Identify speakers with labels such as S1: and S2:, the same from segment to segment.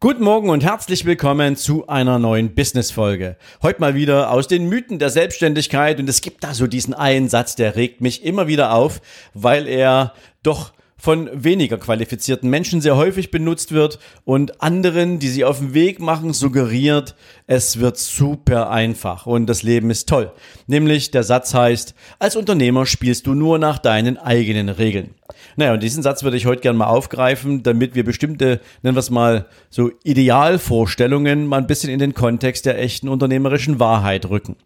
S1: Guten Morgen und herzlich willkommen zu einer neuen Business-Folge. Heute mal wieder aus den Mythen der Selbstständigkeit und es gibt da so diesen einen Satz, der regt mich immer wieder auf, weil er doch von weniger qualifizierten Menschen sehr häufig benutzt wird und anderen, die sie auf den Weg machen, suggeriert, es wird super einfach und das Leben ist toll. Nämlich der Satz heißt, als Unternehmer spielst du nur nach deinen eigenen Regeln. Naja, und diesen Satz würde ich heute gerne mal aufgreifen, damit wir bestimmte, nennen wir es mal, so Idealvorstellungen mal ein bisschen in den Kontext der echten unternehmerischen Wahrheit rücken.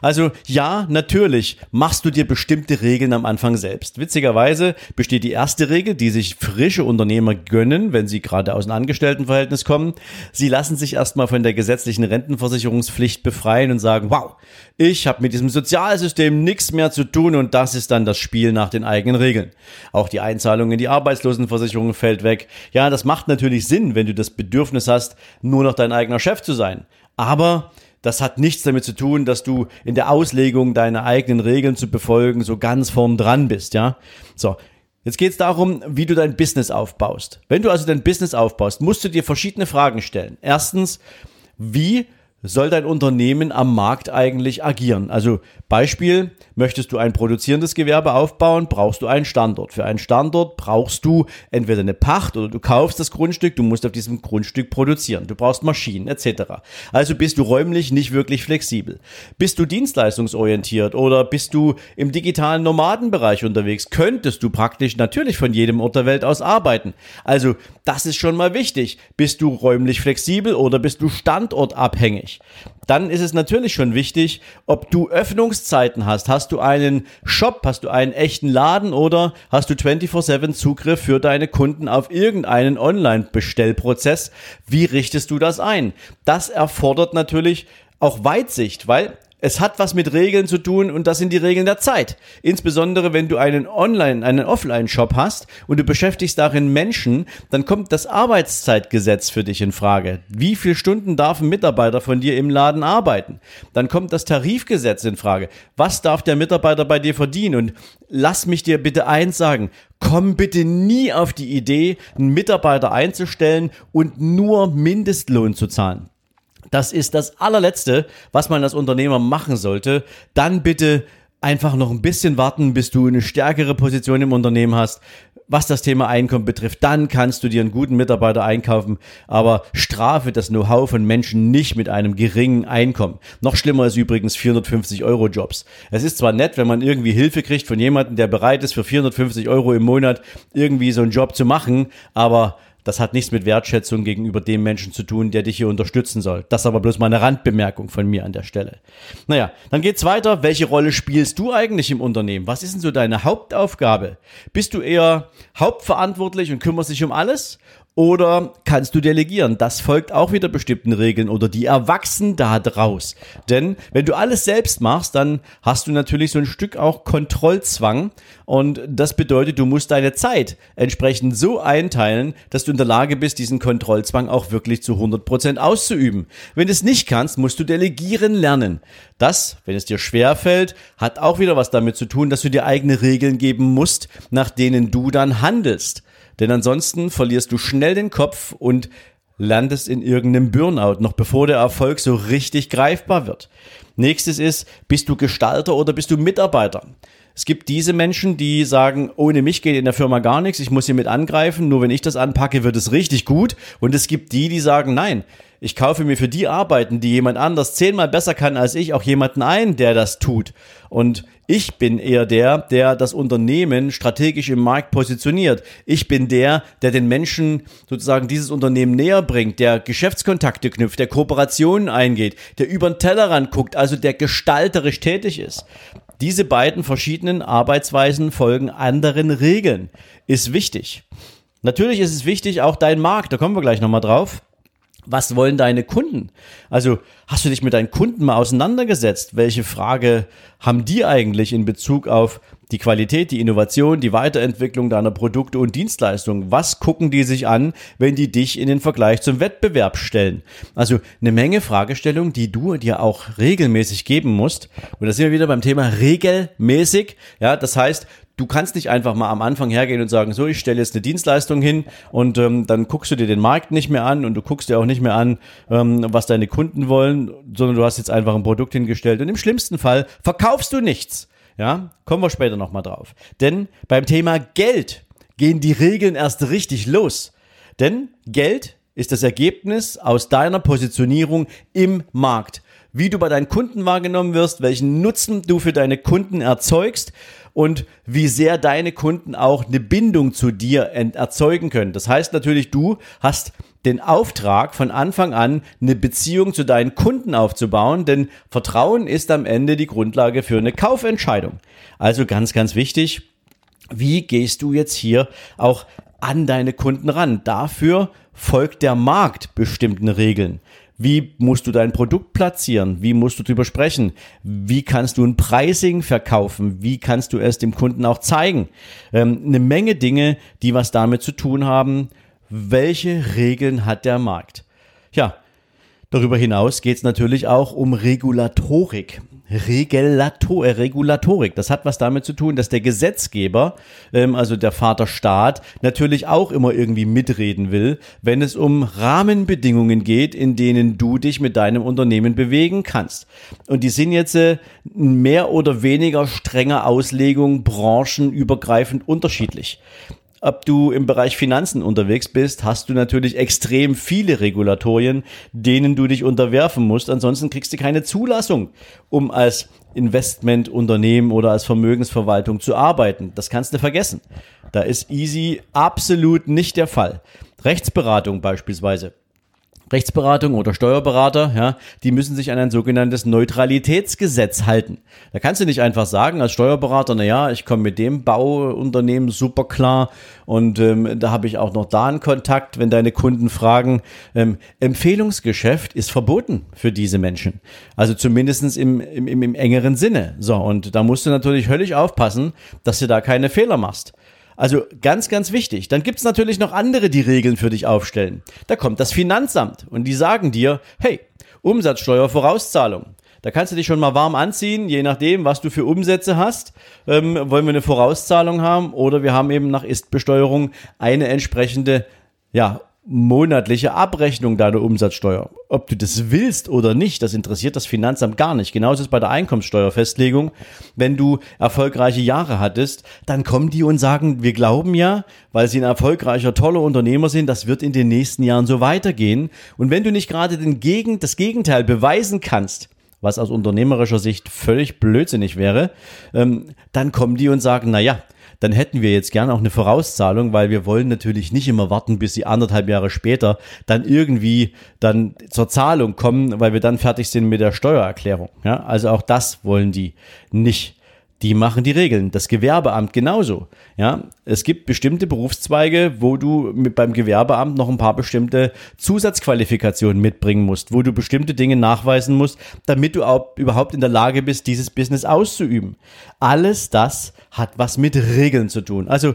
S1: Also ja, natürlich machst du dir bestimmte Regeln am Anfang selbst. Witzigerweise besteht die erste Regel, die sich frische Unternehmer gönnen, wenn sie gerade aus einem Angestelltenverhältnis kommen. Sie lassen sich erstmal von der gesetzlichen Rentenversicherungspflicht befreien und sagen, wow, ich habe mit diesem Sozialsystem nichts mehr zu tun und das ist dann das Spiel nach den eigenen Regeln. Auch die Einzahlung in die Arbeitslosenversicherung fällt weg. Ja, das macht natürlich Sinn, wenn du das Bedürfnis hast, nur noch dein eigener Chef zu sein. Aber das hat nichts damit zu tun, dass du in der Auslegung deiner eigenen Regeln zu befolgen so ganz vorn dran bist, ja? So. Jetzt geht es darum, wie du dein Business aufbaust. Wenn du also dein Business aufbaust, musst du dir verschiedene Fragen stellen. Erstens, wie soll dein Unternehmen am Markt eigentlich agieren? Also Beispiel, möchtest du ein produzierendes Gewerbe aufbauen, brauchst du einen Standort. Für einen Standort brauchst du entweder eine Pacht oder du kaufst das Grundstück, du musst auf diesem Grundstück produzieren. Du brauchst Maschinen etc. Also bist du räumlich nicht wirklich flexibel. Bist du dienstleistungsorientiert oder bist du im digitalen Nomadenbereich unterwegs, könntest du praktisch natürlich von jedem Ort der Welt aus arbeiten. Also das ist schon mal wichtig. Bist du räumlich flexibel oder bist du standortabhängig? Dann ist es natürlich schon wichtig, ob du Öffnungszeiten hast. Hast du einen Shop, hast du einen echten Laden oder hast du 24/7 Zugriff für deine Kunden auf irgendeinen Online-Bestellprozess? Wie richtest du das ein? Das erfordert natürlich auch Weitsicht, weil es hat was mit Regeln zu tun und das sind die Regeln der Zeit. Insbesondere wenn du einen Online, einen Offline-Shop hast und du beschäftigst darin Menschen, dann kommt das Arbeitszeitgesetz für dich in Frage. Wie viele Stunden darf ein Mitarbeiter von dir im Laden arbeiten? Dann kommt das Tarifgesetz in Frage. Was darf der Mitarbeiter bei dir verdienen? Und lass mich dir bitte eins sagen. Komm bitte nie auf die Idee, einen Mitarbeiter einzustellen und nur Mindestlohn zu zahlen. Das ist das allerletzte, was man als Unternehmer machen sollte. Dann bitte einfach noch ein bisschen warten, bis du eine stärkere Position im Unternehmen hast. Was das Thema Einkommen betrifft, dann kannst du dir einen guten Mitarbeiter einkaufen, aber strafe das Know-how von Menschen nicht mit einem geringen Einkommen. Noch schlimmer ist übrigens 450 Euro Jobs. Es ist zwar nett, wenn man irgendwie Hilfe kriegt von jemandem, der bereit ist, für 450 Euro im Monat irgendwie so einen Job zu machen, aber das hat nichts mit Wertschätzung gegenüber dem Menschen zu tun, der dich hier unterstützen soll. Das ist aber bloß mal eine Randbemerkung von mir an der Stelle. Naja, dann geht's weiter. Welche Rolle spielst du eigentlich im Unternehmen? Was ist denn so deine Hauptaufgabe? Bist du eher hauptverantwortlich und kümmerst dich um alles? Oder kannst du delegieren? Das folgt auch wieder bestimmten Regeln oder die erwachsen da draus. Denn wenn du alles selbst machst, dann hast du natürlich so ein Stück auch Kontrollzwang und das bedeutet, du musst deine Zeit entsprechend so einteilen, dass du in der Lage bist, diesen Kontrollzwang auch wirklich zu 100 Prozent auszuüben. Wenn du es nicht kannst, musst du delegieren lernen. Das, wenn es dir schwer fällt, hat auch wieder was damit zu tun, dass du dir eigene Regeln geben musst, nach denen du dann handelst. Denn ansonsten verlierst du schnell den Kopf und landest in irgendeinem Burnout, noch bevor der Erfolg so richtig greifbar wird. Nächstes ist, bist du Gestalter oder bist du Mitarbeiter? Es gibt diese Menschen, die sagen, ohne mich geht in der Firma gar nichts, ich muss hier mit angreifen, nur wenn ich das anpacke, wird es richtig gut. Und es gibt die, die sagen, nein, ich kaufe mir für die Arbeiten, die jemand anders zehnmal besser kann als ich, auch jemanden ein, der das tut. Und ich bin eher der, der das Unternehmen strategisch im Markt positioniert. Ich bin der, der den Menschen sozusagen dieses Unternehmen näher bringt, der Geschäftskontakte knüpft, der Kooperationen eingeht, der über den Tellerrand guckt, also der gestalterisch tätig ist. Diese beiden verschiedenen Arbeitsweisen folgen anderen Regeln. Ist wichtig. Natürlich ist es wichtig, auch dein Markt, da kommen wir gleich nochmal drauf Was wollen deine Kunden? Also hast du dich mit deinen Kunden mal auseinandergesetzt? Welche Frage haben die eigentlich in Bezug auf die Qualität, die Innovation, die Weiterentwicklung deiner Produkte und Dienstleistungen? Was gucken die sich an, wenn die dich in den Vergleich zum Wettbewerb stellen? Also eine Menge Fragestellungen, die du dir auch regelmäßig geben musst. Und da sind wir wieder beim Thema regelmäßig. Ja, das heißt, du kannst nicht einfach mal am Anfang hergehen und sagen, so, ich stelle jetzt eine Dienstleistung hin und ähm, dann guckst du dir den Markt nicht mehr an und du guckst dir auch nicht mehr an, ähm, was deine Kunden wollen, sondern du hast jetzt einfach ein Produkt hingestellt und im schlimmsten Fall verkaufst du nichts. Ja, kommen wir später nochmal drauf. Denn beim Thema Geld gehen die Regeln erst richtig los. Denn Geld ist das Ergebnis aus deiner Positionierung im Markt. Wie du bei deinen Kunden wahrgenommen wirst, welchen Nutzen du für deine Kunden erzeugst und wie sehr deine Kunden auch eine Bindung zu dir erzeugen können. Das heißt natürlich, du hast den Auftrag von Anfang an eine Beziehung zu deinen Kunden aufzubauen, denn Vertrauen ist am Ende die Grundlage für eine Kaufentscheidung. Also ganz, ganz wichtig, wie gehst du jetzt hier auch an deine Kunden ran? Dafür folgt der Markt bestimmten Regeln. Wie musst du dein Produkt platzieren? Wie musst du drüber sprechen? Wie kannst du ein Pricing verkaufen? Wie kannst du es dem Kunden auch zeigen? Ähm, eine Menge Dinge, die was damit zu tun haben. Welche Regeln hat der Markt? Ja, darüber hinaus geht es natürlich auch um Regulatorik. Regulator, äh, Regulatorik. Das hat was damit zu tun, dass der Gesetzgeber, ähm, also der Vaterstaat, natürlich auch immer irgendwie mitreden will, wenn es um Rahmenbedingungen geht, in denen du dich mit deinem Unternehmen bewegen kannst. Und die sind jetzt äh, mehr oder weniger strenger Auslegung branchenübergreifend unterschiedlich ob du im Bereich Finanzen unterwegs bist, hast du natürlich extrem viele Regulatorien, denen du dich unterwerfen musst. Ansonsten kriegst du keine Zulassung, um als Investmentunternehmen oder als Vermögensverwaltung zu arbeiten. Das kannst du vergessen. Da ist Easy absolut nicht der Fall. Rechtsberatung beispielsweise. Rechtsberatung oder Steuerberater, ja, die müssen sich an ein sogenanntes Neutralitätsgesetz halten. Da kannst du nicht einfach sagen als Steuerberater, na ja, ich komme mit dem Bauunternehmen super klar und ähm, da habe ich auch noch da einen Kontakt, wenn deine Kunden fragen. Ähm, Empfehlungsgeschäft ist verboten für diese Menschen. Also zumindestens im, im, im engeren Sinne. So, und da musst du natürlich höllisch aufpassen, dass du da keine Fehler machst. Also ganz, ganz wichtig. Dann gibt's natürlich noch andere, die Regeln für dich aufstellen. Da kommt das Finanzamt und die sagen dir, hey, Umsatzsteuervorauszahlung. Da kannst du dich schon mal warm anziehen, je nachdem, was du für Umsätze hast. Ähm, wollen wir eine Vorauszahlung haben oder wir haben eben nach Istbesteuerung eine entsprechende ja, monatliche Abrechnung deiner Umsatzsteuer. Ob du das willst oder nicht, das interessiert das Finanzamt gar nicht. Genauso ist es bei der Einkommenssteuerfestlegung. Wenn du erfolgreiche Jahre hattest, dann kommen die und sagen, wir glauben ja, weil sie ein erfolgreicher, toller Unternehmer sind, das wird in den nächsten Jahren so weitergehen. Und wenn du nicht gerade den Gegen, das Gegenteil beweisen kannst, was aus unternehmerischer Sicht völlig blödsinnig wäre, ähm, dann kommen die und sagen, na ja, dann hätten wir jetzt gerne auch eine Vorauszahlung, weil wir wollen natürlich nicht immer warten, bis sie anderthalb Jahre später dann irgendwie dann zur Zahlung kommen, weil wir dann fertig sind mit der Steuererklärung. Ja, also auch das wollen die nicht die machen die Regeln. Das Gewerbeamt genauso. Ja, es gibt bestimmte Berufszweige, wo du mit beim Gewerbeamt noch ein paar bestimmte Zusatzqualifikationen mitbringen musst, wo du bestimmte Dinge nachweisen musst, damit du auch überhaupt in der Lage bist, dieses Business auszuüben. Alles das hat was mit Regeln zu tun. Also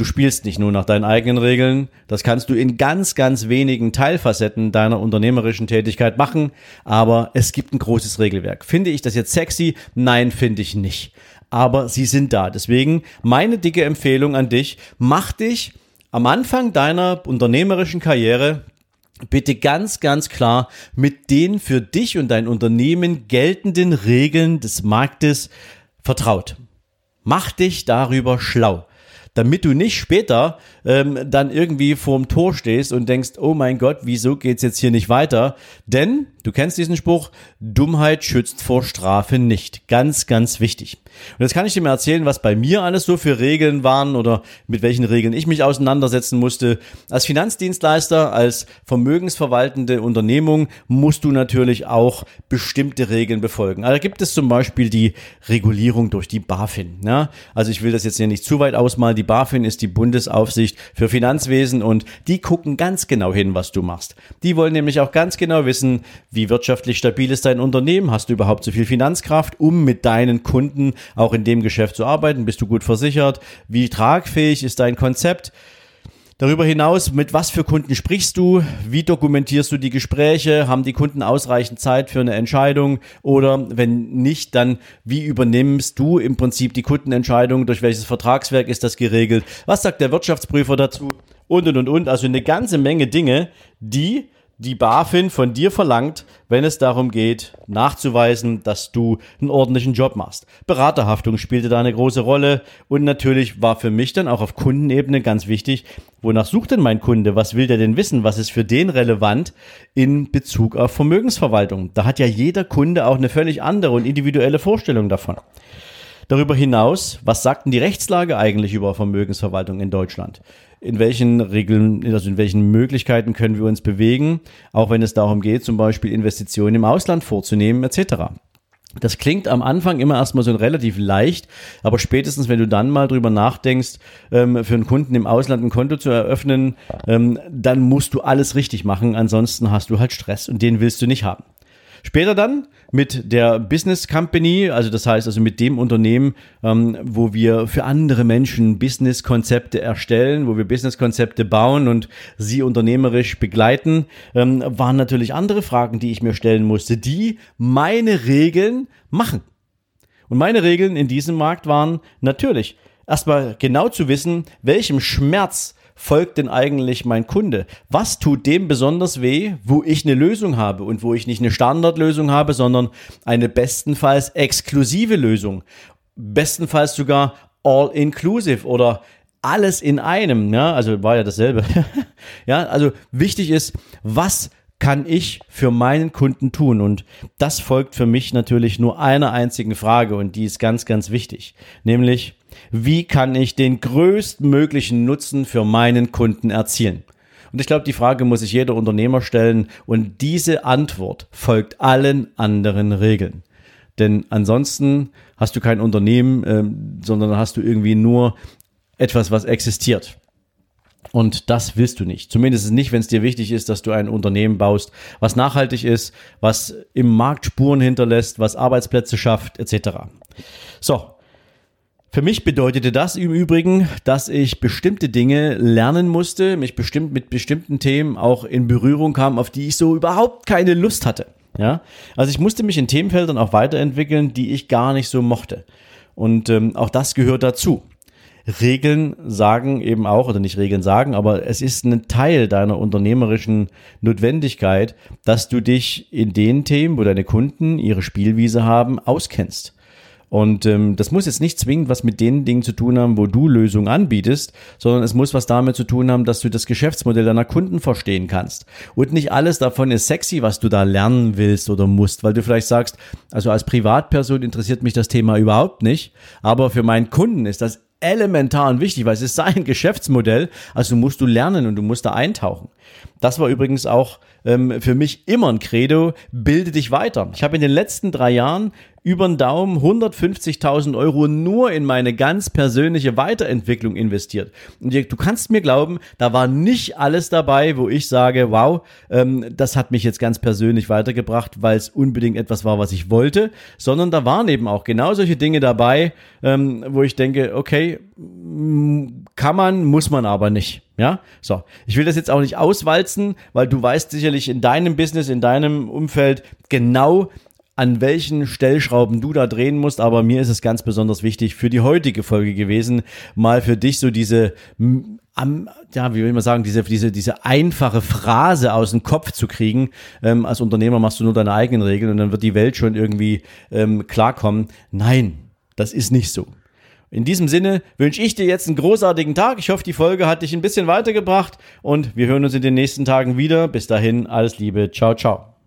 S1: Du spielst nicht nur nach deinen eigenen Regeln, das kannst du in ganz, ganz wenigen Teilfacetten deiner unternehmerischen Tätigkeit machen, aber es gibt ein großes Regelwerk. Finde ich das jetzt sexy? Nein, finde ich nicht. Aber sie sind da. Deswegen meine dicke Empfehlung an dich, mach dich am Anfang deiner unternehmerischen Karriere bitte ganz, ganz klar mit den für dich und dein Unternehmen geltenden Regeln des Marktes vertraut. Mach dich darüber schlau damit du nicht später ähm, dann irgendwie vorm Tor stehst und denkst, oh mein Gott, wieso geht's jetzt hier nicht weiter? Denn, du kennst diesen Spruch, Dummheit schützt vor Strafe nicht. Ganz, ganz wichtig. Und jetzt kann ich dir mal erzählen, was bei mir alles so für Regeln waren oder mit welchen Regeln ich mich auseinandersetzen musste. Als Finanzdienstleister, als vermögensverwaltende Unternehmung musst du natürlich auch bestimmte Regeln befolgen. Also gibt es zum Beispiel die Regulierung durch die BaFin. Ja? Also ich will das jetzt hier nicht zu weit ausmalen die BaFin ist die Bundesaufsicht für Finanzwesen und die gucken ganz genau hin, was du machst. Die wollen nämlich auch ganz genau wissen, wie wirtschaftlich stabil ist dein Unternehmen, hast du überhaupt so viel Finanzkraft, um mit deinen Kunden auch in dem Geschäft zu arbeiten, bist du gut versichert, wie tragfähig ist dein Konzept. Darüber hinaus, mit was für Kunden sprichst du? Wie dokumentierst du die Gespräche? Haben die Kunden ausreichend Zeit für eine Entscheidung? Oder wenn nicht, dann wie übernimmst du im Prinzip die Kundenentscheidung? Durch welches Vertragswerk ist das geregelt? Was sagt der Wirtschaftsprüfer dazu? Und, und, und, und. Also eine ganze Menge Dinge, die die BaFin von dir verlangt, wenn es darum geht, nachzuweisen, dass du einen ordentlichen Job machst. Beraterhaftung spielte da eine große Rolle und natürlich war für mich dann auch auf Kundenebene ganz wichtig, wonach sucht denn mein Kunde? Was will der denn wissen? Was ist für den relevant in Bezug auf Vermögensverwaltung? Da hat ja jeder Kunde auch eine völlig andere und individuelle Vorstellung davon. Darüber hinaus, was sagt denn die Rechtslage eigentlich über Vermögensverwaltung in Deutschland? In welchen Regeln, also in welchen Möglichkeiten können wir uns bewegen, auch wenn es darum geht, zum Beispiel Investitionen im Ausland vorzunehmen, etc. Das klingt am Anfang immer erstmal so relativ leicht, aber spätestens, wenn du dann mal drüber nachdenkst, ähm, für einen Kunden im Ausland ein Konto zu eröffnen, ähm, dann musst du alles richtig machen, ansonsten hast du halt Stress und den willst du nicht haben. Später dann mit der Business Company, also das heißt also mit dem Unternehmen, ähm, wo wir für andere Menschen Business-Konzepte erstellen, wo wir Business-Konzepte bauen und sie unternehmerisch begleiten, ähm, waren natürlich andere Fragen, die ich mir stellen musste, die meine Regeln machen. Und meine Regeln in diesem Markt waren natürlich erstmal genau zu wissen, welchem Schmerz folgt denn eigentlich mein Kunde? Was tut dem besonders weh, wo ich eine Lösung habe und wo ich nicht eine Standardlösung habe, sondern eine bestenfalls exklusive Lösung? Bestenfalls sogar all inclusive oder alles in einem, ja, also war ja dasselbe. ja, also wichtig ist, was kann ich für meinen Kunden tun? Und das folgt für mich natürlich nur einer einzigen Frage und die ist ganz, ganz wichtig, nämlich, wie kann ich den größtmöglichen Nutzen für meinen Kunden erzielen? Und ich glaube, die Frage muss sich jeder Unternehmer stellen und diese Antwort folgt allen anderen Regeln. Denn ansonsten hast du kein Unternehmen, äh, sondern hast du irgendwie nur etwas, was existiert. Und das willst du nicht. Zumindest nicht, wenn es dir wichtig ist, dass du ein Unternehmen baust, was nachhaltig ist, was im Markt Spuren hinterlässt, was Arbeitsplätze schafft, etc. So, für mich bedeutete das im Übrigen, dass ich bestimmte Dinge lernen musste, mich bestimmt mit bestimmten Themen auch in Berührung kam, auf die ich so überhaupt keine Lust hatte. Ja, also ich musste mich in Themenfeldern auch weiterentwickeln, die ich gar nicht so mochte. Und ähm, auch das gehört dazu. Regeln sagen eben auch, oder nicht Regeln sagen, aber es ist ein Teil deiner unternehmerischen Notwendigkeit, dass du dich in den Themen, wo deine Kunden ihre Spielwiese haben, auskennst. Und ähm, das muss jetzt nicht zwingend was mit den Dingen zu tun haben, wo du Lösungen anbietest, sondern es muss was damit zu tun haben, dass du das Geschäftsmodell deiner Kunden verstehen kannst. Und nicht alles davon ist sexy, was du da lernen willst oder musst, weil du vielleicht sagst, also als Privatperson interessiert mich das Thema überhaupt nicht, aber für meinen Kunden ist das elementar und wichtig, weil es ist sein Geschäftsmodell, also musst du lernen und du musst da eintauchen. Das war übrigens auch ähm, für mich immer ein Credo, bilde dich weiter. Ich habe in den letzten drei Jahren über den Daumen 150.000 Euro nur in meine ganz persönliche Weiterentwicklung investiert. Und du kannst mir glauben, da war nicht alles dabei, wo ich sage, wow, ähm, das hat mich jetzt ganz persönlich weitergebracht, weil es unbedingt etwas war, was ich wollte, sondern da waren eben auch genau solche Dinge dabei, ähm, wo ich denke, okay, kann man, muss man aber nicht. Ja, so. Ich will das jetzt auch nicht auswalzen, weil du weißt sicherlich in deinem Business, in deinem Umfeld genau, an welchen Stellschrauben du da drehen musst, aber mir ist es ganz besonders wichtig für die heutige Folge gewesen, mal für dich so diese, ja, wie will man sagen, diese, diese, diese einfache Phrase aus dem Kopf zu kriegen. Ähm, als Unternehmer machst du nur deine eigenen Regeln und dann wird die Welt schon irgendwie ähm, klarkommen. Nein, das ist nicht so. In diesem Sinne wünsche ich dir jetzt einen großartigen Tag. Ich hoffe, die Folge hat dich ein bisschen weitergebracht und wir hören uns in den nächsten Tagen wieder. Bis dahin, alles Liebe. Ciao, ciao.